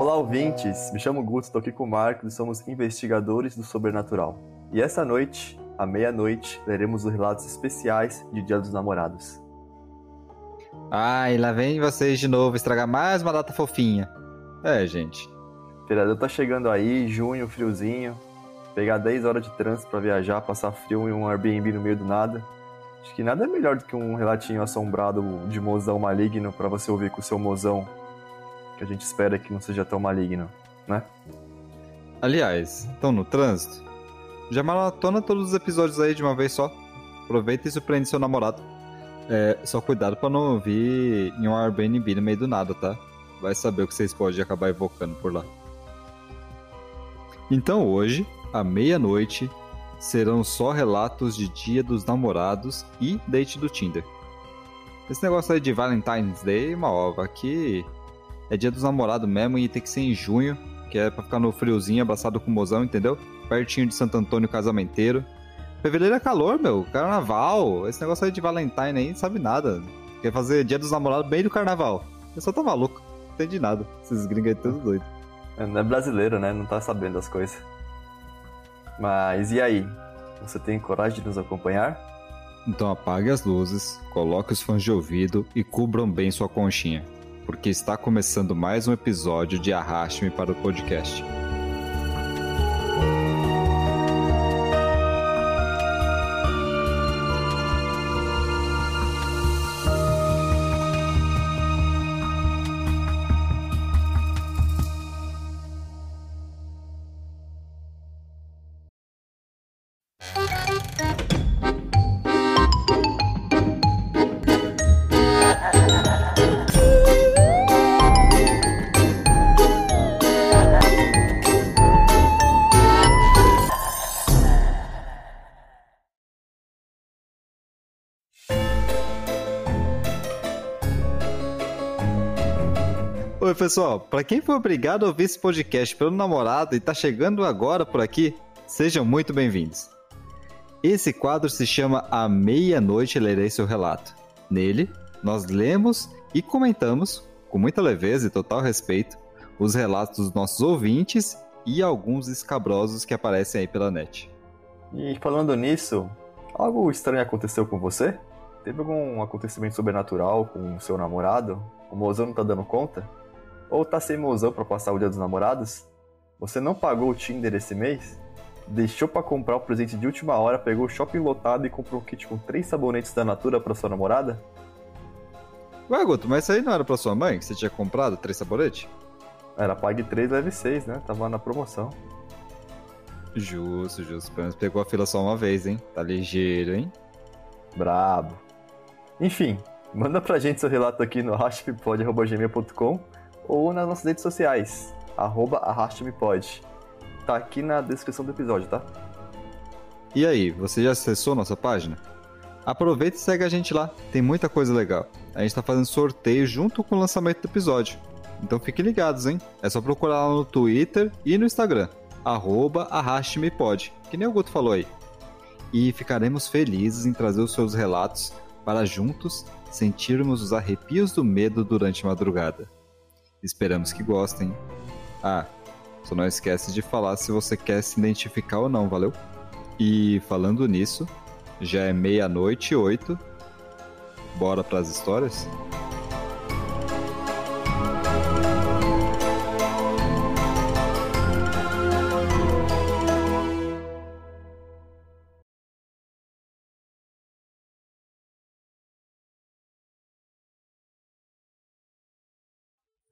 Olá, ouvintes! Me chamo Guto, estou aqui com o Marcos e somos investigadores do sobrenatural. E essa noite, à meia-noite, leremos os relatos especiais de Dia dos Namorados. Ai, lá vem vocês de novo estragar mais uma data fofinha. É, gente. Feriadão tá chegando aí, junho, friozinho. Pegar 10 horas de trânsito para viajar, passar frio em um Airbnb no meio do nada. Acho que nada é melhor do que um relatinho assombrado de mozão maligno para você ouvir com o seu mozão, que a gente espera que não seja tão maligno, né? Aliás, estão no trânsito? Já maratona todos os episódios aí de uma vez só. Aproveita e surpreende seu namorado. É, só cuidado pra não ouvir em um Airbnb no meio do nada, tá? Vai saber o que vocês podem acabar evocando por lá. Então hoje, à meia-noite, serão só relatos de Dia dos Namorados e date do Tinder. Esse negócio aí de Valentine's Day, uma ova, aqui é Dia dos Namorados mesmo e tem que ser em junho, que é pra ficar no friozinho, abraçado com o mozão, entendeu? Pertinho de Santo Antônio, casamenteiro. Fevereiro é calor, meu. Carnaval. Esse negócio aí de Valentine aí não sabe nada. Quer fazer dia dos namorados bem do carnaval. Eu só tá maluco. Não entendi nada. Esses gringos aí tudo doido. Não é brasileiro, né? Não tá sabendo as coisas. Mas e aí? Você tem coragem de nos acompanhar? Então apague as luzes, coloque os fones de ouvido e cubram bem sua conchinha. Porque está começando mais um episódio de Arraste-me para o podcast. Pessoal. Para quem foi obrigado a ouvir esse podcast pelo namorado e tá chegando agora por aqui, sejam muito bem-vindos. Esse quadro se chama A Meia-Noite Lerei Seu Relato. Nele, nós lemos e comentamos, com muita leveza e total respeito, os relatos dos nossos ouvintes e alguns escabrosos que aparecem aí pela net. E falando nisso, algo estranho aconteceu com você? Teve algum acontecimento sobrenatural com o seu namorado? O mozão não tá dando conta? Ou tá sem mozão pra passar o dia dos namorados? Você não pagou o Tinder esse mês? Deixou pra comprar o presente de última hora, pegou o shopping lotado e comprou um kit com três sabonetes da Natura pra sua namorada? Ué, Guto, mas isso aí não era pra sua mãe que você tinha comprado três sabonetes? Era pague 3, leve 6, né? Tava na promoção. Justo, justo. Pelo menos pegou a fila só uma vez, hein? Tá ligeiro, hein? Brabo. Enfim, manda pra gente seu relato aqui no arrastmepod.gmail.com ou nas nossas redes sociais, arroba arrastmepod. Tá aqui na descrição do episódio, tá? E aí, você já acessou nossa página? Aproveita e segue a gente lá, tem muita coisa legal. A gente tá fazendo sorteio junto com o lançamento do episódio. Então fiquem ligados, hein? É só procurar lá no Twitter e no Instagram, arroba arrastmepod, que nem o Guto falou aí. E ficaremos felizes em trazer os seus relatos para juntos sentirmos os arrepios do medo durante a madrugada. Esperamos que gostem. Ah, só não esquece de falar se você quer se identificar ou não, valeu? E falando nisso, já é meia-noite e oito. Bora pras histórias?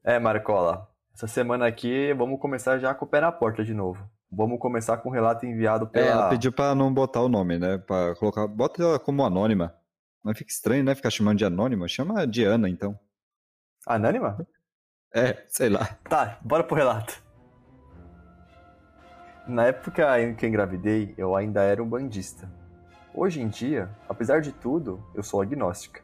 É, Marcola. Essa semana aqui vamos começar já com o pé na porta de novo. Vamos começar com o relato enviado É, ela pela. pediu pra não botar o nome, né? Pra colocar. Bota ela como anônima. Mas fica estranho, né? Ficar chamando de anônima. Chama de Ana, então. Anônima? É, sei lá. Tá, bora pro relato. Na época em que eu engravidei, eu ainda era um bandista. Hoje em dia, apesar de tudo, eu sou agnóstica.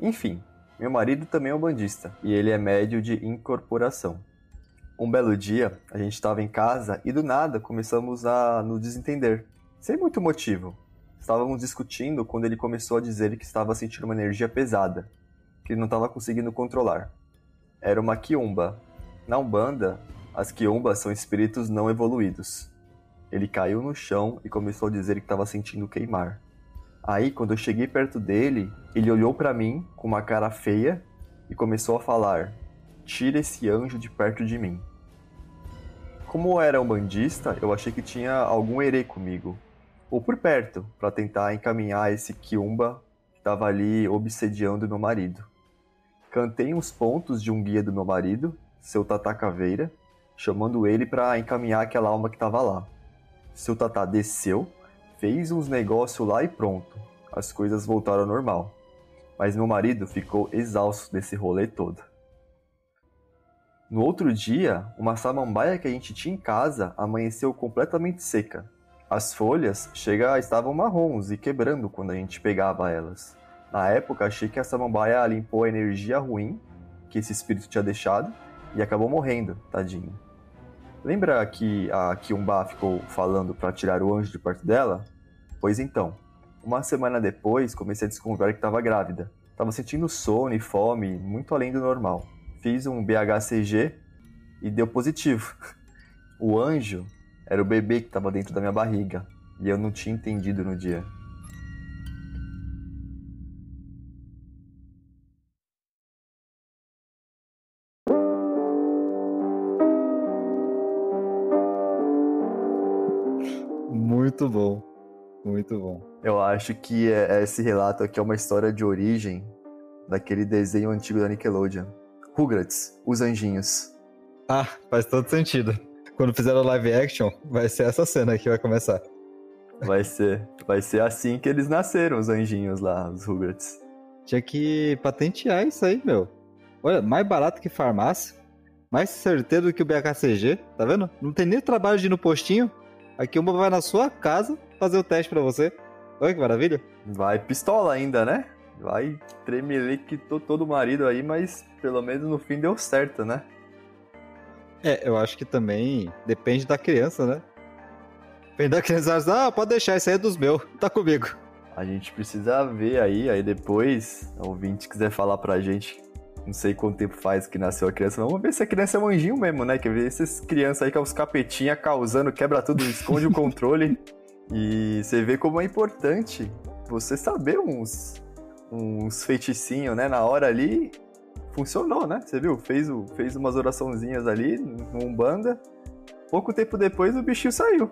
Enfim, meu marido também é um bandista e ele é médio de incorporação. Um belo dia, a gente estava em casa e do nada começamos a nos desentender. sem muito motivo. Estávamos discutindo quando ele começou a dizer que estava sentindo uma energia pesada, que ele não estava conseguindo controlar. Era uma quiumba. Na Umbanda, as quiumbas são espíritos não evoluídos. Ele caiu no chão e começou a dizer que estava sentindo queimar. Aí, quando eu cheguei perto dele, ele olhou para mim com uma cara feia e começou a falar: Tira esse anjo de perto de mim. Como eu era um bandista, eu achei que tinha algum herê comigo, ou por perto, para tentar encaminhar esse quiumba que estava ali obsediando meu marido. Cantei uns pontos de um guia do meu marido, seu Tata Caveira, chamando ele para encaminhar aquela alma que estava lá. Seu Tata desceu, fez uns negócios lá e pronto. As coisas voltaram ao normal. Mas meu marido ficou exausto desse rolê todo. No outro dia, uma samambaia que a gente tinha em casa amanheceu completamente seca. As folhas chega estavam marrons e quebrando quando a gente pegava elas. Na época, achei que a samambaia limpou a energia ruim que esse espírito tinha deixado e acabou morrendo, tadinho. Lembra que a Kiumba ficou falando para tirar o anjo de perto dela? Pois então, uma semana depois comecei a desconfiar que estava grávida. Estava sentindo sono e fome muito além do normal fiz um BHCG e deu positivo. O anjo era o bebê que estava dentro da minha barriga e eu não tinha entendido no dia. Muito bom, muito bom. Eu acho que é, esse relato aqui é uma história de origem daquele desenho antigo da Nickelodeon. Rugrats, os anjinhos. Ah, faz todo sentido. Quando fizer o live action, vai ser essa cena que vai começar. Vai ser. Vai ser assim que eles nasceram, os anjinhos lá, os Rugrats. Tinha que patentear isso aí, meu. Olha, mais barato que farmácia. Mais certeiro do que o BHCG, tá vendo? Não tem nem o trabalho de ir no postinho. Aqui uma vai na sua casa fazer o teste para você. Olha que maravilha. Vai pistola ainda, né? Vai tremelique todo o marido aí, mas pelo menos no fim deu certo, né? É, eu acho que também depende da criança, né? Depende da criança, ah, pode deixar, isso aí é dos meus, tá comigo. A gente precisa ver aí, aí depois, o ouvinte quiser falar pra gente, não sei quanto tempo faz que nasceu a criança, vamos ver se a criança é um anjinho mesmo, né? Quer ver essas crianças aí com os capetinha causando, quebra tudo, esconde o controle. E você vê como é importante você saber uns, uns feiticinhos, né? Na hora ali, funcionou, né? Você viu? Fez, o, fez umas oraçõezinhas ali, no Umbanda. Pouco tempo depois o bichinho saiu.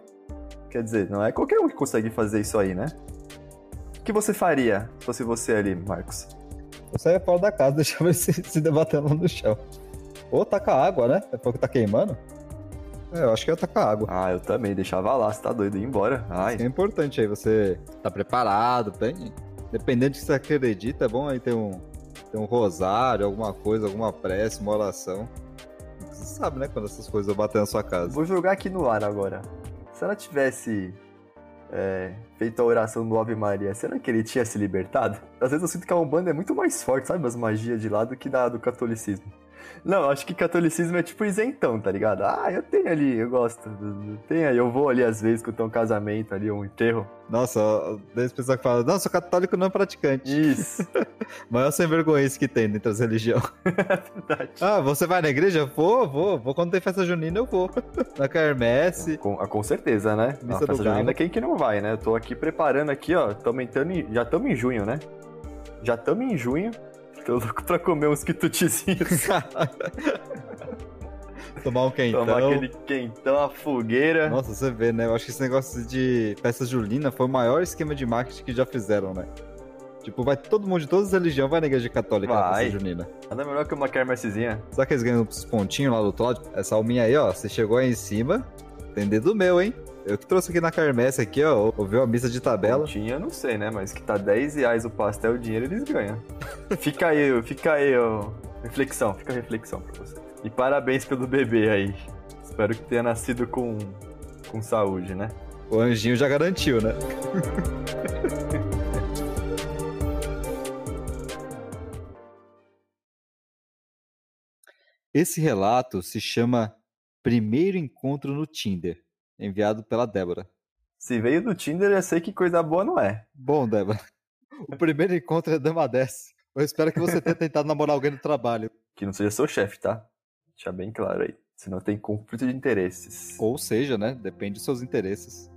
Quer dizer, não é qualquer um que consegue fazer isso aí, né? O que você faria se fosse você ali, Marcos? Eu saia fora da casa, deixava ele se, se debatendo no chão. Ou tacar água, né? É porque tá queimando. É, eu acho que ia tacar água. Ah, eu também. Deixava lá, você tá doido, ir embora. Ai. é importante aí, você tá preparado, bem Dependendo de que você acredita, é bom aí ter um, ter um rosário, alguma coisa, alguma prece, uma oração. Você sabe, né, quando essas coisas batem na sua casa. Vou jogar aqui no ar agora. Se ela tivesse é, feito a oração do Ave Maria, será que ele tinha se libertado? Às vezes eu sinto que a Umbanda é muito mais forte, sabe, as magias de lá do que da do catolicismo. Não, acho que catolicismo é tipo isentão, tá ligado? Ah, eu tenho ali, eu gosto. Tem aí, eu vou ali às vezes quando tem um casamento ali, um enterro. Nossa, desde pessoa que fala, não, sou católico não praticante. Isso. Maior sem vergonha que tem entre as religiões. é verdade. Ah, você vai na igreja? Vou, vou. Vou quando tem festa junina, eu vou. Na quermesse. Com, com certeza, né? Missa na festa junina, quem que não vai, né? Eu tô aqui preparando aqui, ó. Entrando em, já estamos em junho, né? Já estamos em junho. Tô louco pra comer uns quitutezinhos. Tomar um quentão. Tomar aquele quentão, a fogueira. Nossa, você vê, né? Eu acho que esse negócio de festa julina foi o maior esquema de marketing que já fizeram, né? Tipo, vai todo mundo de todas as religiões vai na igreja católica vai. na festa junina. Nada melhor que uma quermessezinha. Sabe que eles ganham os pontinhos lá do Todd? Essa alminha aí, ó, você chegou aí em cima, tem dedo meu, hein? Eu que trouxe aqui na Carmesse aqui, ó, ouviu a missa de tabela. Tinha, não sei, né? Mas que tá 10 reais o pastel, o dinheiro eles ganham. fica aí, fica aí, ó. Reflexão, fica a reflexão pra você. E parabéns pelo bebê aí. Espero que tenha nascido com, com saúde, né? O anjinho já garantiu, né? Esse relato se chama Primeiro Encontro no Tinder enviado pela Débora. Se veio do Tinder, eu sei que coisa boa não é. Bom, Débora, o primeiro encontro é dama desce. Eu espero que você tenha tentado namorar alguém no trabalho. Que não seja seu chefe, tá? Deixa bem claro aí. Senão tem conflito de interesses. Ou seja, né? Depende dos seus interesses.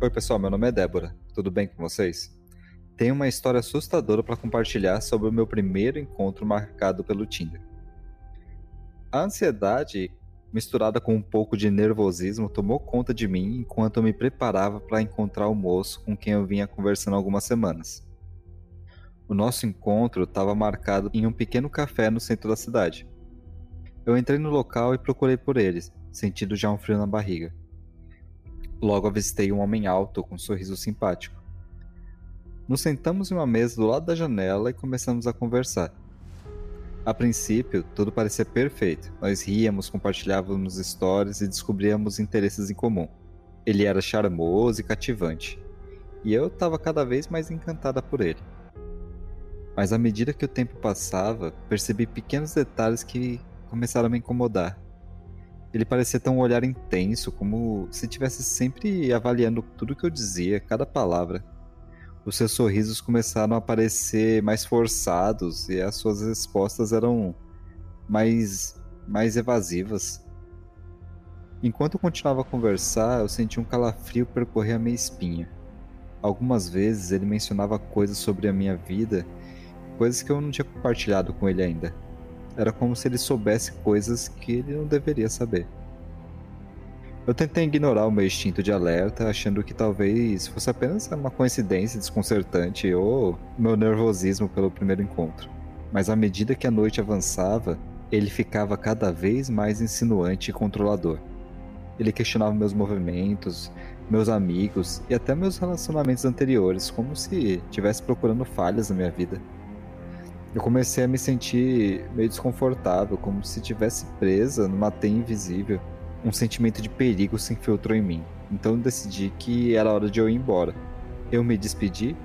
Oi, pessoal, meu nome é Débora. Tudo bem com vocês? Tenho uma história assustadora para compartilhar sobre o meu primeiro encontro marcado pelo Tinder. A ansiedade, misturada com um pouco de nervosismo, tomou conta de mim enquanto eu me preparava para encontrar o moço com quem eu vinha conversando algumas semanas. O nosso encontro estava marcado em um pequeno café no centro da cidade. Eu entrei no local e procurei por eles, sentindo já um frio na barriga. Logo avistei um homem alto com um sorriso simpático. Nos sentamos em uma mesa do lado da janela e começamos a conversar. A princípio, tudo parecia perfeito. Nós ríamos, compartilhávamos histórias e descobríamos interesses em comum. Ele era charmoso e cativante, e eu estava cada vez mais encantada por ele. Mas à medida que o tempo passava, percebi pequenos detalhes que começaram a me incomodar. Ele parecia ter um olhar intenso, como se estivesse sempre avaliando tudo que eu dizia, cada palavra. Os seus sorrisos começaram a parecer mais forçados e as suas respostas eram mais, mais evasivas. Enquanto eu continuava a conversar, eu senti um calafrio percorrer a minha espinha. Algumas vezes ele mencionava coisas sobre a minha vida, coisas que eu não tinha compartilhado com ele ainda. Era como se ele soubesse coisas que ele não deveria saber. Eu tentei ignorar o meu instinto de alerta, achando que talvez fosse apenas uma coincidência desconcertante ou meu nervosismo pelo primeiro encontro. Mas à medida que a noite avançava, ele ficava cada vez mais insinuante e controlador. Ele questionava meus movimentos, meus amigos e até meus relacionamentos anteriores, como se estivesse procurando falhas na minha vida. Eu comecei a me sentir meio desconfortável, como se estivesse presa numa teia invisível. Um sentimento de perigo se infiltrou em mim, então decidi que era hora de eu ir embora. Eu me despedi,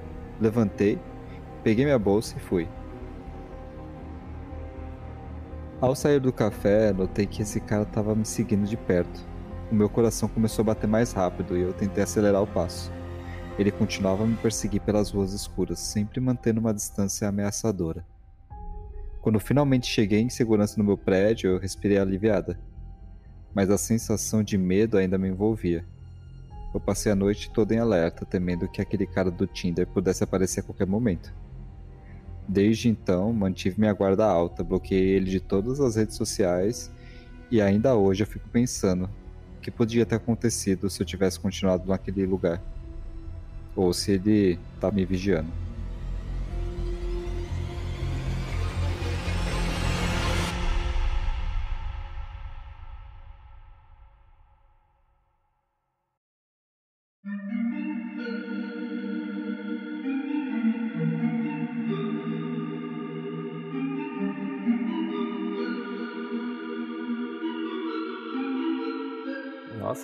levantei, peguei minha bolsa e fui. Ao sair do café, notei que esse cara estava me seguindo de perto. O meu coração começou a bater mais rápido e eu tentei acelerar o passo. Ele continuava a me perseguir pelas ruas escuras, sempre mantendo uma distância ameaçadora. Quando finalmente cheguei em segurança no meu prédio, eu respirei aliviada. Mas a sensação de medo ainda me envolvia. Eu passei a noite toda em alerta, temendo que aquele cara do Tinder pudesse aparecer a qualquer momento. Desde então, mantive minha guarda alta, bloqueei ele de todas as redes sociais e ainda hoje eu fico pensando o que podia ter acontecido se eu tivesse continuado naquele lugar. Ou se ele tá me vigiando.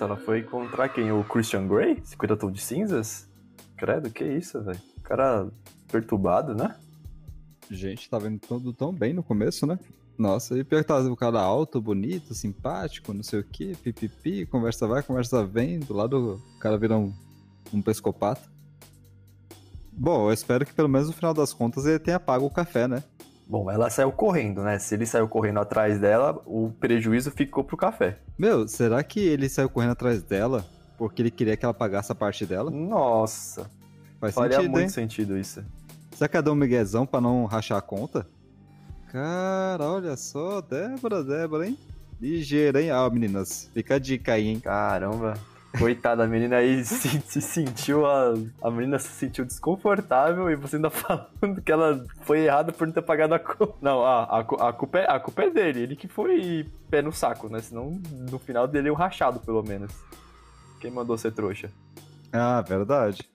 Ela foi encontrar quem? O Christian Grey? 50 tons de cinzas? Credo, que isso, velho? Cara perturbado, né? Gente, tava indo tudo tão bem no começo, né? Nossa, e pior que tava o cara alto, bonito, simpático, não sei o que, pipipi, conversa vai, conversa vem, do lado o cara vira um, um pescopata. Bom, eu espero que pelo menos no final das contas ele tenha pago o café, né? Bom, ela saiu correndo, né? Se ele saiu correndo atrás dela, o prejuízo ficou pro café. Meu, será que ele saiu correndo atrás dela porque ele queria que ela pagasse a parte dela? Nossa. Faz Faria sentido, muito hein? sentido isso. Será que ela deu um miguezão pra não rachar a conta? Cara, olha só, Débora, Débora, hein? Ligeira, hein? Ah, meninas, fica a dica aí, hein? Caramba. Coitada, a menina aí se, se sentiu. A, a menina se sentiu desconfortável e você ainda falando que ela foi errada por não ter pagado a conta. Não, a, a, a, culpa é, a culpa é dele. Ele que foi pé no saco, né? Senão no final dele é um rachado, pelo menos. Quem mandou ser trouxa? Ah, verdade.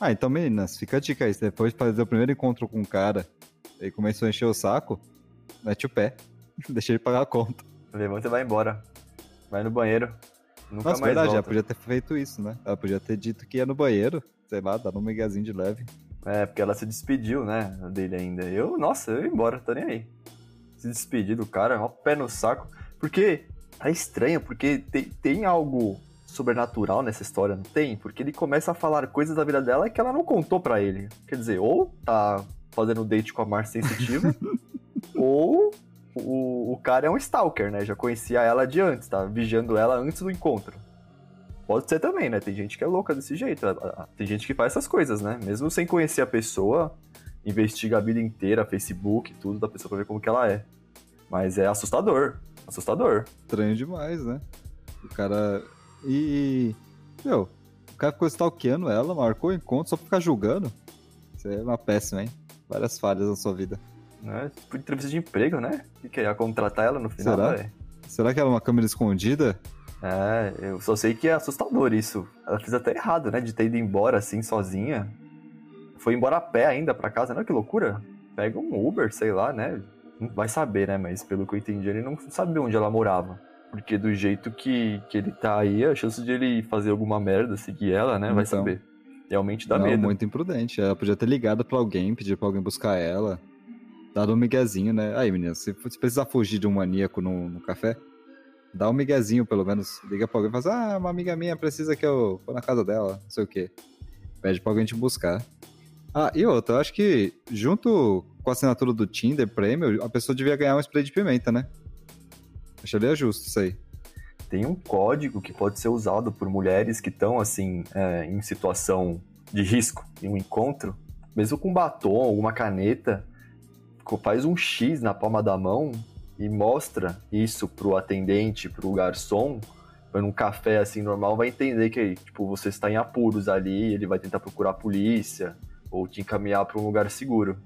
Ah, então, meninas, fica a dica aí. Depois de fazer o primeiro encontro com o cara, ele começou a encher o saco, mete o pé. Deixa ele pagar a conta. Levanta e vai embora. Vai no banheiro. Nunca Nossa, mais verdade, ela volta. podia ter feito isso, né? Ela podia ter dito que ia no banheiro, sei lá, dar um miguezinho de leve. É, porque ela se despediu, né, dele ainda. Eu, nossa, eu ia embora, tô nem aí. Se despedir do cara, ó, pé no saco. Porque é estranho, porque tem, tem algo sobrenatural nessa história, não tem? Porque ele começa a falar coisas da vida dela que ela não contou para ele. Quer dizer, ou tá fazendo date com a Márcia Sensitiva, ou o, o cara é um stalker, né? Já conhecia ela de antes, tá vigiando ela antes do encontro. Pode ser também, né? Tem gente que é louca desse jeito. Tem gente que faz essas coisas, né? Mesmo sem conhecer a pessoa, investiga a vida inteira, Facebook, tudo da pessoa pra ver como que ela é. Mas é assustador. Assustador. Estranho demais, né? O cara. E. Meu, o cara ficou stalkeando ela, marcou o encontro só pra ficar julgando. Isso é uma péssima, hein? Várias falhas na sua vida. É, tipo entrevista de emprego, né? O que ia contratar ela no final, Será? Véio? Será que era uma câmera escondida? É, eu só sei que é assustador isso. Ela fez até errado, né? De ter ido embora assim, sozinha. Foi embora a pé ainda pra casa, não? Que loucura. Pega um Uber, sei lá, né? Vai saber, né? Mas pelo que eu entendi, ele não sabe onde ela morava. Porque do jeito que, que ele tá aí, a chance de ele fazer alguma merda, seguir ela, né? Vai Então. saber. Realmente dá não, medo. muito imprudente. Ela podia ter ligado pra alguém, pedir pra alguém buscar ela. Dado um miguezinho, né? Aí, menina, se precisar fugir de um maníaco no, no café, dá um miguezinho, pelo menos. Liga pra alguém e fala assim, ah, uma amiga minha precisa que eu vou na casa dela, não sei o quê. Pede pra alguém te buscar. Ah, e outra, eu acho que junto com a assinatura do Tinder Premium, a pessoa devia ganhar um spray de pimenta, né? Acharia justo isso aí. Tem um código que pode ser usado por mulheres que estão, assim, é, em situação de risco, em um encontro, mesmo com batom, alguma caneta, faz um X na palma da mão e mostra isso pro atendente, pro garçom, vai num café assim normal, vai entender que tipo, você está em apuros ali, ele vai tentar procurar a polícia ou te encaminhar para um lugar seguro.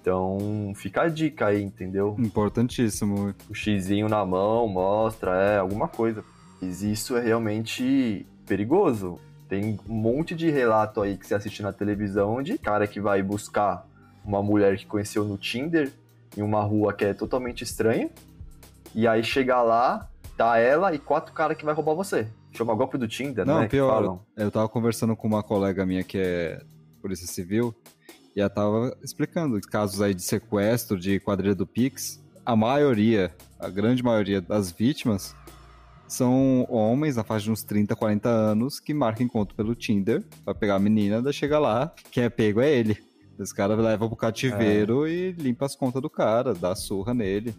Então, fica a dica aí, entendeu? Importantíssimo. o xizinho na mão, mostra, é, alguma coisa. Mas isso é realmente perigoso. Tem um monte de relato aí que você assiste na televisão de cara que vai buscar uma mulher que conheceu no Tinder em uma rua que é totalmente estranha. E aí chega lá, tá ela e quatro caras que vai roubar você. Chama golpe do Tinder, Não, né? pior. Eu tava conversando com uma colega minha que é polícia civil e ela tava explicando casos aí de sequestro, de quadrilha do Pix. A maioria, a grande maioria das vítimas são homens na faixa de uns 30, 40 anos que marcam encontro pelo Tinder pra pegar a menina, daí chega lá, quem é pego é ele. Os caras levam pro cativeiro e limpa as contas do cara, dá surra nele.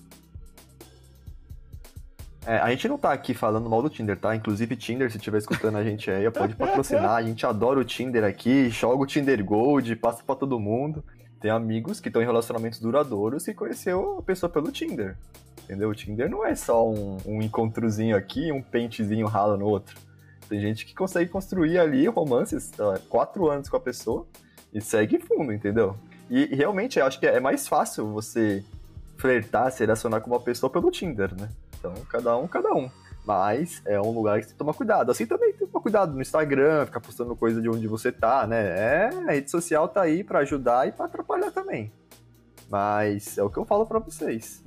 É, a gente não tá aqui falando mal do Tinder, tá? Inclusive, Tinder, se estiver escutando a gente aí, pode patrocinar. A gente adora o Tinder aqui, joga o Tinder Gold, passa pra todo mundo. Tem amigos que estão em relacionamentos duradouros e conheceu a pessoa pelo Tinder. Entendeu? O Tinder não é só um, um encontrozinho aqui, um pentezinho ralo no outro. Tem gente que consegue construir ali romances, lá, quatro anos com a pessoa e segue fundo, entendeu? E, e realmente, eu acho que é mais fácil você flertar, se relacionar com uma pessoa pelo Tinder, né? Então, cada um, cada um. Mas é um lugar que você tem que tomar cuidado. Assim também tem que tomar cuidado no Instagram, ficar postando coisa de onde você tá, né? É, a rede social tá aí pra ajudar e pra atrapalhar também. Mas é o que eu falo pra vocês.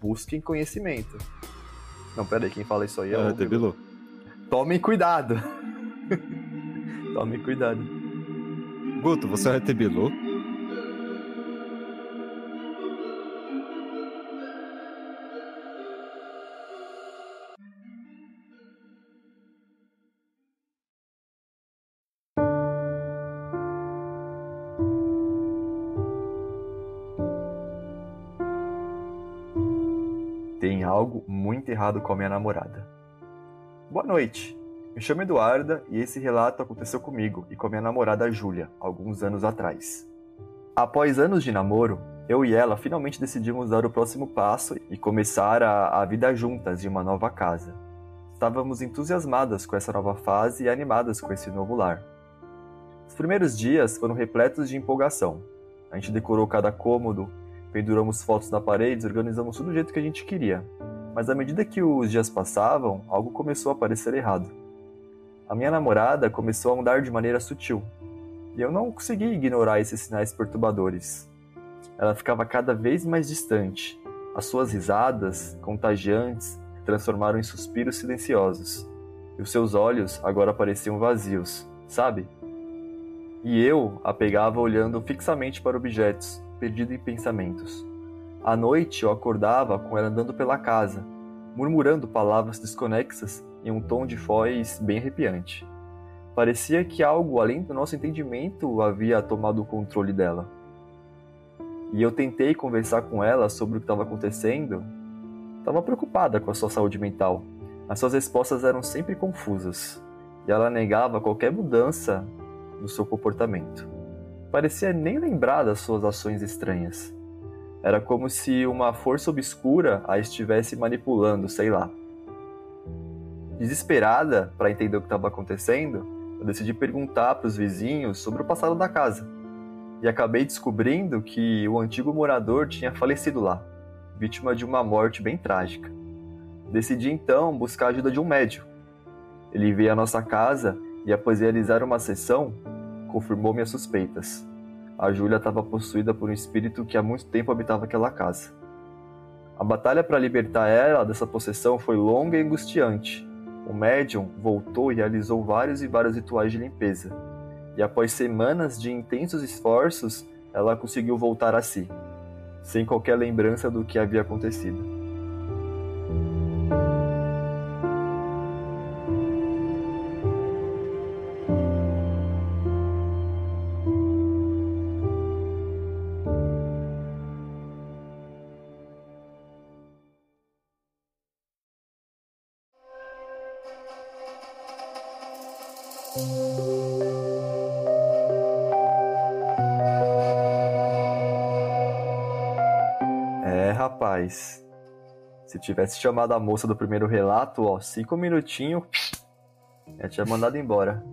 Busquem conhecimento. Não, pera aí, quem fala isso aí é Ah, o... Debilu. Tomem cuidado. Tomem cuidado. Você é Tebilu? Tem algo muito errado com a minha namorada. Boa noite. Me chamo Eduarda e esse relato aconteceu comigo e com minha namorada Júlia, alguns anos atrás. Após anos de namoro, eu e ela finalmente decidimos dar o próximo passo e começar a, a vida juntas em uma nova casa. Estávamos entusiasmadas com essa nova fase e animadas com esse novo lar. Os primeiros dias foram repletos de empolgação. A gente decorou cada cômodo, penduramos fotos na parede, organizamos tudo do jeito que a gente queria. Mas à medida que os dias passavam, algo começou a parecer errado. A minha namorada começou a mudar de maneira sutil, e eu não consegui ignorar esses sinais perturbadores. Ela ficava cada vez mais distante. As suas risadas, contagiantes, transformaram em suspiros silenciosos. E os seus olhos agora pareciam vazios, sabe? E eu a pegava olhando fixamente para objetos, perdido em pensamentos. À noite eu acordava com ela andando pela casa, murmurando palavras desconexas em um tom de voz bem arrepiante. Parecia que algo além do nosso entendimento havia tomado o controle dela. E eu tentei conversar com ela sobre o que estava acontecendo. Estava preocupada com a sua saúde mental. As suas respostas eram sempre confusas e ela negava qualquer mudança no seu comportamento. Parecia nem lembrar das suas ações estranhas. Era como se uma força obscura a estivesse manipulando, sei lá. Desesperada para entender o que estava acontecendo, eu decidi perguntar para os vizinhos sobre o passado da casa. E acabei descobrindo que o antigo morador tinha falecido lá, vítima de uma morte bem trágica. Decidi então buscar a ajuda de um médico. Ele veio à nossa casa e, após realizar uma sessão, confirmou minhas suspeitas. A Júlia estava possuída por um espírito que há muito tempo habitava aquela casa. A batalha para libertar ela dessa possessão foi longa e angustiante. O médium voltou e realizou vários e vários rituais de limpeza. E após semanas de intensos esforços, ela conseguiu voltar a si, sem qualquer lembrança do que havia acontecido. Rapaz. Se tivesse chamado a moça do primeiro relato, ó, cinco minutinhos, já tinha mandado embora.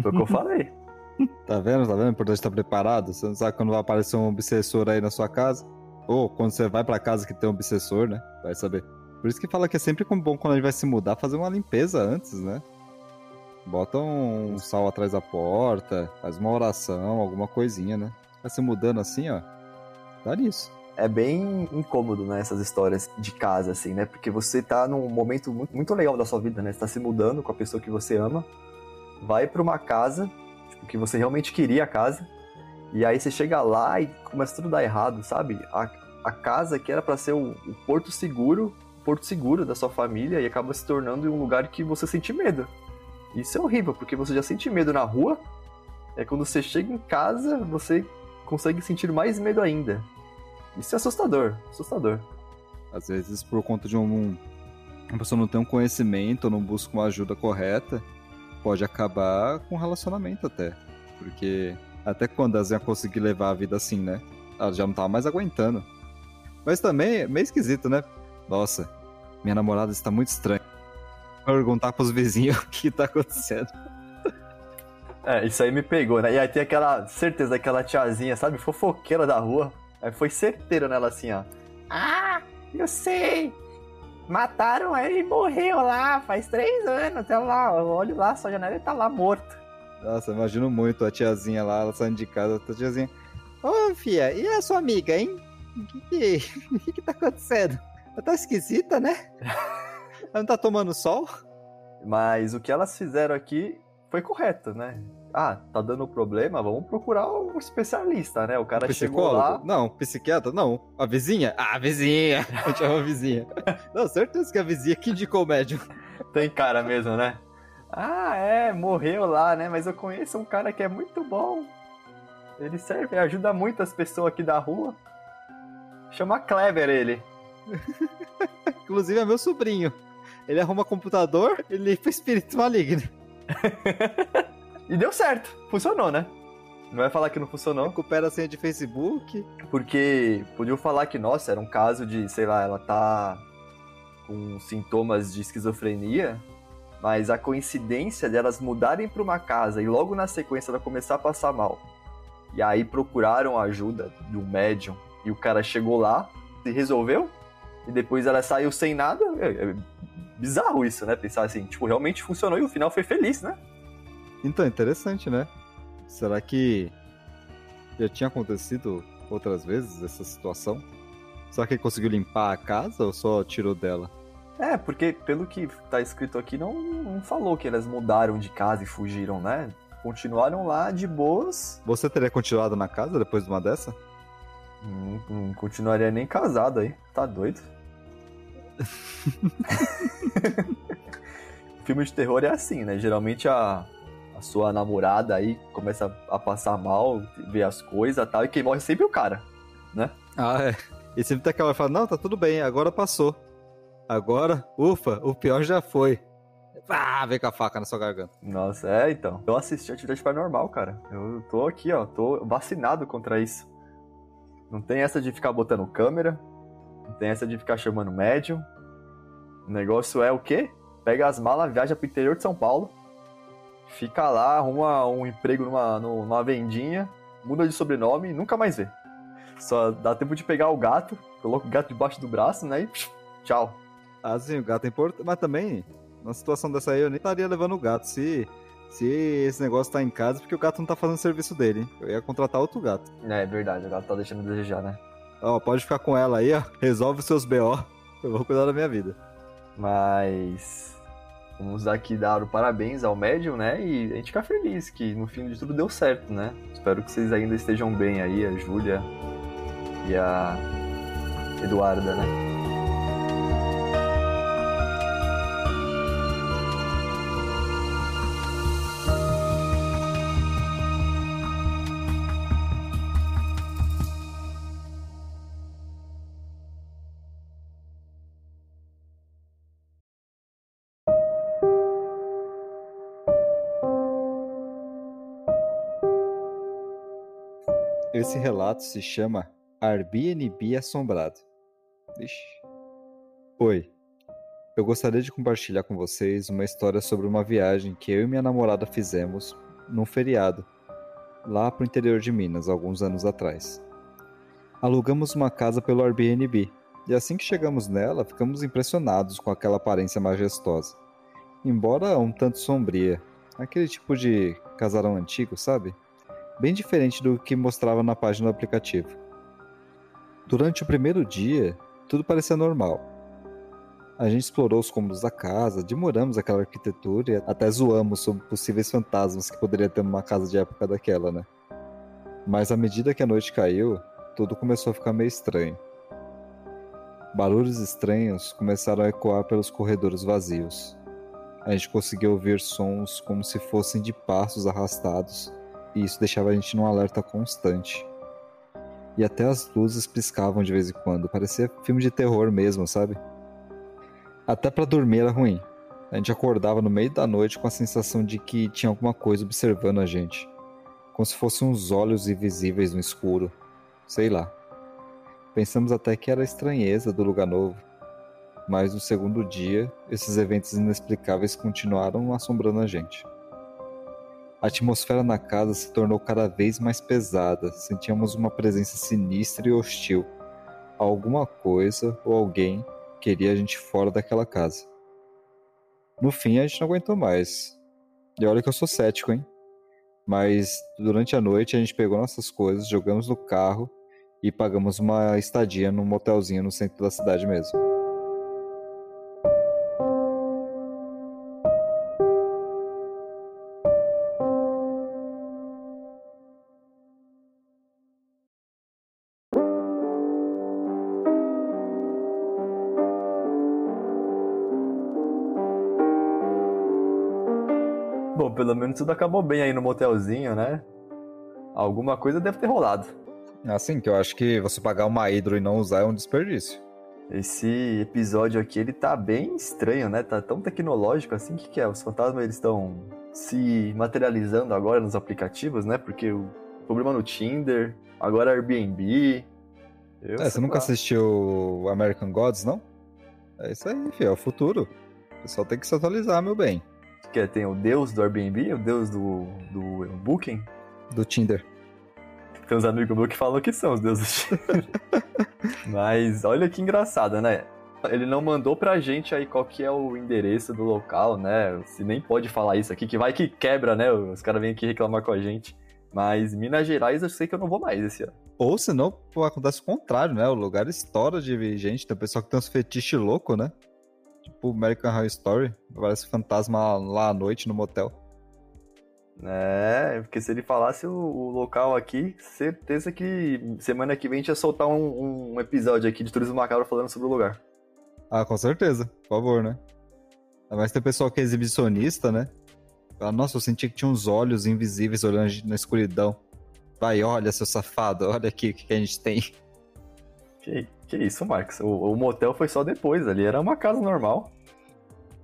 Foi o que eu falei. Tá vendo? Tá vendo? É importante estar preparado. Você não sabe quando vai aparecer um obsessor aí na sua casa. Ou quando você vai pra casa que tem um obsessor, né? Vai saber. Por isso que fala que é sempre bom quando a gente vai se mudar fazer uma limpeza antes, né? Bota um sal atrás da porta, faz uma oração, alguma coisinha, né? Vai se mudando assim, ó. Dá nisso. É bem incômodo, né, essas histórias de casa, assim, né? Porque você tá num momento muito, muito legal da sua vida, né? Você tá se mudando com a pessoa que você ama, vai pra uma casa, tipo, que você realmente queria a casa, e aí você chega lá e começa tudo a dar errado, sabe? A, a casa que era para ser o, o porto seguro, porto seguro da sua família, e acaba se tornando um lugar que você sente medo. Isso é horrível, porque você já sente medo na rua, é quando você chega em casa, você consegue sentir mais medo ainda. Isso é assustador, assustador. Às vezes, por conta de um. Uma pessoa não tem um conhecimento, não busca uma ajuda correta, pode acabar com um relacionamento até. Porque até quando elas iam conseguir levar a vida assim, né? Ela já não tava mais aguentando. Mas também é meio esquisito, né? Nossa, minha namorada está muito estranha. Perguntar pros vizinhos o que tá acontecendo. É, isso aí me pegou, né? E aí tem aquela certeza daquela tiazinha, sabe? Fofoqueira da rua. Aí foi certeiro nela assim, ó. Ah, eu sei. Mataram ele e morreu lá, faz três anos. Até lá, eu olho lá, sua janela ele tá lá morto. Nossa, imagino muito a tiazinha lá, ela saindo de casa, a tiazinha. Ô, fia, e a sua amiga, hein? O que, que, que tá acontecendo? Ela tá esquisita, né? Ela não tá tomando sol? Mas o que elas fizeram aqui foi correto, né? Ah, tá dando problema? Vamos procurar um especialista, né? O cara Um psicólogo? lá. Não, psiquiatra? Não. A vizinha? Ah, a vizinha! Eu chamo a vizinha. Não, certeza que a vizinha que indicou o médium. Tem cara mesmo, né? Ah, é, morreu lá, né? Mas eu conheço um cara que é muito bom. Ele serve, ajuda muito as pessoas aqui da rua. Chama Clever ele. Inclusive é meu sobrinho. Ele arruma computador, ele limpa espírito maligno. E deu certo, funcionou, né? Não vai falar que não funcionou, Recupera a senha de Facebook. porque podiam falar que, nossa, era um caso de, sei lá, ela tá com sintomas de esquizofrenia, mas a coincidência delas mudarem para uma casa e logo na sequência ela começar a passar mal. E aí procuraram a ajuda de um médium e o cara chegou lá, se resolveu, e depois ela saiu sem nada. É, é bizarro isso, né? Pensar assim, tipo, realmente funcionou e o final foi feliz, né? Então, interessante, né? Será que já tinha acontecido outras vezes essa situação? Será que ele conseguiu limpar a casa ou só tirou dela? É, porque pelo que tá escrito aqui, não, não falou que elas mudaram de casa e fugiram, né? Continuaram lá de boas. Você teria continuado na casa depois de uma dessa? Não, não continuaria nem casado aí. Tá doido? Filme de terror é assim, né? Geralmente a, a sua namorada aí começa a passar mal, ver as coisas e tal, e quem morre é sempre o cara, né? Ah, é. E sempre tem aquela que fala, não, tá tudo bem, agora passou. Agora, ufa, o pior já foi. Ah, vem com a faca na sua garganta. Nossa, é, então. Eu assisti Atividade Paranormal, cara. Eu tô aqui, ó, tô vacinado contra isso. Não tem essa de ficar botando câmera, não tem essa de ficar chamando médium. O negócio é o quê? Pega as malas, viaja pro interior de São Paulo, fica lá, arruma um emprego numa, numa vendinha, muda de sobrenome e nunca mais vê. Só dá tempo de pegar o gato, coloca o gato debaixo do braço, né? E tchau. Ah, sim, o gato é importante. Mas também, numa situação dessa aí, eu nem estaria levando o gato. Se, se esse negócio tá em casa, porque o gato não tá fazendo o serviço dele, hein? Eu ia contratar outro gato. É, é verdade, o gato tá deixando a desejar, né? Ó, pode ficar com ela aí, ó. Resolve os seus BO. Eu vou cuidar da minha vida. Mas. Vamos aqui dar o parabéns ao médium, né? E a gente fica feliz que no fim de tudo deu certo, né? Espero que vocês ainda estejam bem aí, a Júlia e a Eduarda, né? Esse relato se chama Airbnb Assombrado. Ixi. Oi. Eu gostaria de compartilhar com vocês uma história sobre uma viagem que eu e minha namorada fizemos num feriado, lá pro interior de Minas, alguns anos atrás. Alugamos uma casa pelo Airbnb, e assim que chegamos nela, ficamos impressionados com aquela aparência majestosa. Embora um tanto sombria, aquele tipo de casarão antigo, sabe? Bem diferente do que mostrava na página do aplicativo. Durante o primeiro dia, tudo parecia normal. A gente explorou os cômodos da casa, demoramos aquela arquitetura e até zoamos sobre possíveis fantasmas que poderia ter numa casa de época daquela, né? Mas à medida que a noite caiu, tudo começou a ficar meio estranho. Barulhos estranhos começaram a ecoar pelos corredores vazios. A gente conseguia ouvir sons como se fossem de passos arrastados e isso deixava a gente num alerta constante. E até as luzes piscavam de vez em quando, parecia filme de terror mesmo, sabe? Até para dormir era ruim. A gente acordava no meio da noite com a sensação de que tinha alguma coisa observando a gente, como se fossem uns olhos invisíveis no escuro. Sei lá. Pensamos até que era a estranheza do lugar novo. Mas no segundo dia, esses eventos inexplicáveis continuaram assombrando a gente. A atmosfera na casa se tornou cada vez mais pesada. Sentíamos uma presença sinistra e hostil. Alguma coisa ou alguém queria a gente fora daquela casa. No fim, a gente não aguentou mais. E olha que eu sou cético, hein? Mas durante a noite a gente pegou nossas coisas, jogamos no carro e pagamos uma estadia num motelzinho no centro da cidade mesmo. Pelo menos tudo acabou bem aí no motelzinho, né? Alguma coisa deve ter rolado. Assim, que eu acho que você pagar uma hidro e não usar é um desperdício. Esse episódio aqui, ele tá bem estranho, né? Tá tão tecnológico assim. O que, que é? Os fantasmas, eles estão se materializando agora nos aplicativos, né? Porque o problema no Tinder, agora Airbnb... Eu é, você nunca assistiu American Gods, não? É isso aí, filho, é o futuro. O pessoal tem que se atualizar, meu bem que é, tem o deus do Airbnb, o deus do, do Booking. Do Tinder. Tem uns amigos meus que falam que são os deuses do Tinder. Mas olha que engraçado, né? Ele não mandou pra gente aí qual que é o endereço do local, né? Se nem pode falar isso aqui, que vai que quebra, né? Os caras vêm aqui reclamar com a gente. Mas Minas Gerais eu sei que eu não vou mais esse ano. Ou senão acontece o contrário, né? O lugar estoura de gente, tem pessoal que tem uns fetiches loucos, né? Tipo American Horror Story. Parece fantasma lá à noite no motel. É, porque se ele falasse o, o, local aqui, certeza que semana que vem a gente ia soltar um, um episódio aqui de Turismo Macabro falando sobre o lugar. Ah, com certeza. Por favor, né? Mas tem pessoal que é exibicionista, né? Fala, Nossa, eu senti que tinha uns olhos invisíveis olhando a gente na escuridão. Vai, olha, seu safado, olha aqui o que, que a gente tem. Que, que isso, Marcos? O, o motel foi só depois ali, era uma casa normal.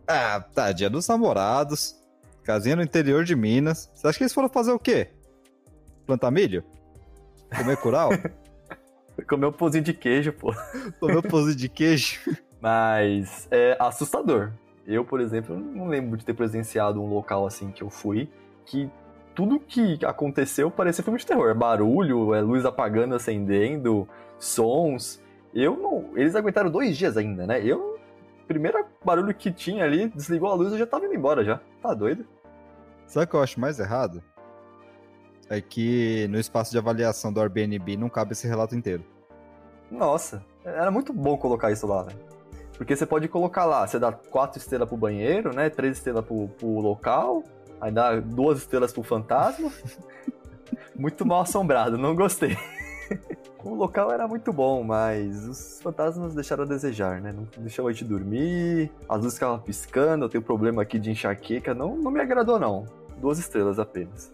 Ah, tá, dia dos namorados. Casinha no interior de Minas. Você acha que eles foram fazer o quê? Plantar milho? Comer curau? Comer um pãozinho de queijo, pô. Comer um pãozinho de queijo? Mas é assustador. Eu, por exemplo, não lembro de ter presenciado um local assim que eu fui que tudo que aconteceu parecia filme de terror. É barulho, é luz apagando, acendendo, sons. Eu não. Eles aguentaram dois dias ainda, né? Eu. Primeiro barulho que tinha ali, desligou a luz, eu já tava indo embora já. Tá doido? Sabe o que eu acho mais errado? É que no espaço de avaliação do Airbnb não cabe esse relato inteiro. Nossa, era muito bom colocar isso lá, velho. Porque você pode colocar lá, você dá quatro estrelas pro banheiro, né? Três estrelas pro, pro local, aí dá duas estrelas pro fantasma. muito mal assombrado, não gostei. o local era muito bom, mas os fantasmas deixaram a desejar, né? Não deixou a gente dormir, as luzes ficavam piscando, eu tenho problema aqui de enxaqueca, não, não me agradou não. Duas estrelas apenas.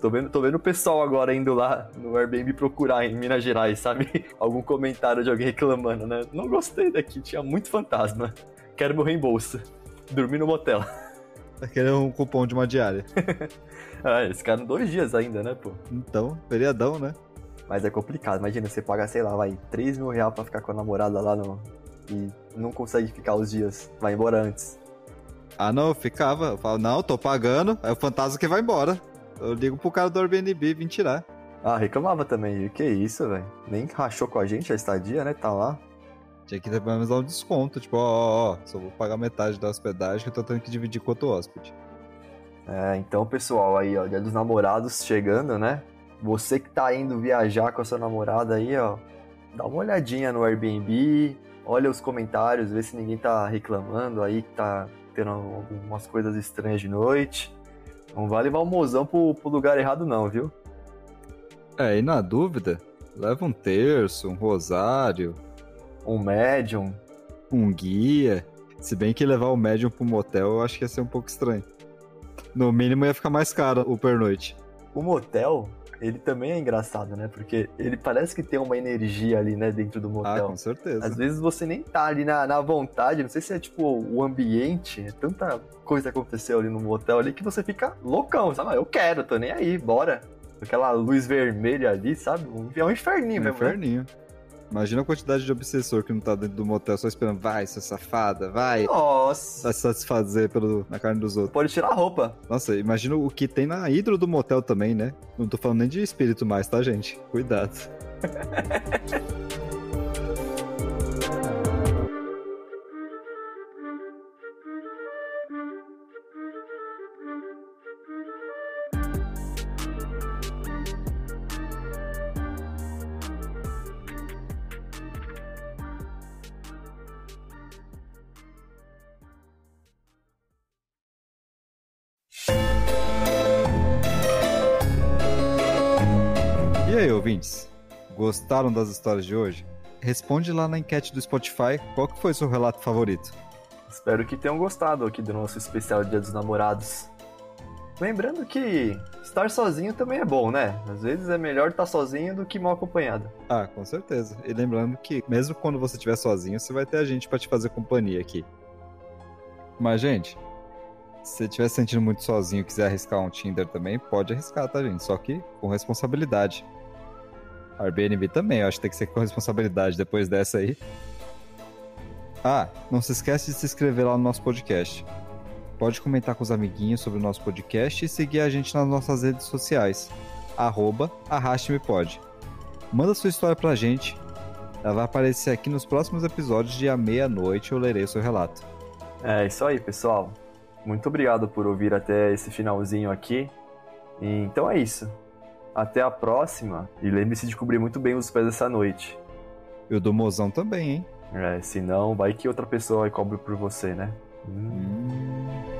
Tô vendo, tô vendo o pessoal agora indo lá no Airbnb procurar em Minas Gerais, sabe? Algum comentário de alguém reclamando, né? Não gostei daqui, tinha muito fantasma. Quero meu reembolso. Dormi no motel. Aquele é um cupom de uma diária. ah, eles ficaram dois dias ainda, né, pô? Então, feriadão, né? Mas é complicado. Imagina, você paga, sei lá, vai, 3 mil reais pra ficar com a namorada lá no... e não consegue ficar os dias. Vai embora antes. Ah, não, eu ficava. Eu falo, não, tô pagando. É o fantasma que vai embora. Eu ligo pro cara do Airbnb vir tirar. Ah, reclamava também. Que isso, velho? Nem rachou com a gente a estadia, né? Tá lá. Tinha que pelo menos dar um desconto. Tipo, ó, ó, ó, só vou pagar metade da hospedagem que eu tô tendo que dividir com outro hóspede. É, então, pessoal, aí, ó, dia dos namorados chegando, né? Você que tá indo viajar com a sua namorada aí, ó, dá uma olhadinha no Airbnb, olha os comentários, vê se ninguém tá reclamando aí que tá tendo algumas coisas estranhas de noite. Não vai levar o mozão pro, pro lugar errado, não, viu? É, e na dúvida, leva um terço, um rosário, Um médium. um guia. Se bem que levar o médium pro motel eu acho que ia ser um pouco estranho. No mínimo ia ficar mais caro o pernoite. O motel, ele também é engraçado, né? Porque ele parece que tem uma energia ali, né, dentro do Ah, motel. com certeza. Às vezes você nem tá ali na, na vontade, não sei se é tipo o ambiente, é tanta coisa aconteceu ali no motel ali que você fica loucão, sabe? Ah, Eu quero, tô nem aí, bora. Aquela luz vermelha ali, sabe? É um inferninho Um mesmo, né? Imagina a quantidade de obsessor que não tá dentro do motel só esperando. Vai, sua safada, vai. Nossa, Vai se satisfazer pelo, na carne dos outros. pode tirar a roupa. Nossa, imagina o que tem na hidro do motel também, né? Não tô falando nem de espírito mais, tá, gente? Cuidado. Gostaram das histórias de hoje? Responde lá na enquete do Spotify qual que foi seu relato favorito. Espero que tenham gostado aqui do nosso especial Dia dos Namorados. Lembrando que estar sozinho também é bom, né? Às vezes é melhor estar sozinho do que mal acompanhado. Ah, com certeza. E lembrando que mesmo quando você estiver sozinho, você vai ter a gente pra te fazer companhia aqui. Mas, gente, se você estiver se sentindo muito sozinho e quiser arriscar um Tinder também, pode arriscar, tá, gente? Só que com responsabilidade. Airbnb também, eu acho que tem que ser com responsabilidade depois dessa aí. Ah, não se esquece de se inscrever lá no nosso podcast. Pode comentar com os amiguinhos sobre o nosso podcast e seguir a gente nas nossas redes sociais. Arroba Arraste-me-Pode. Manda sua história pra gente. Ela vai aparecer aqui nos próximos episódios de à meia-noite eu lerei o seu relato. É isso aí, pessoal. Muito obrigado por ouvir até esse finalzinho aqui. Então é isso. Até a próxima. E lembre-se de cobrir muito bem os pés essa noite. E o do mozão também, hein? É, senão vai que outra pessoa cobre por você, né? Hum.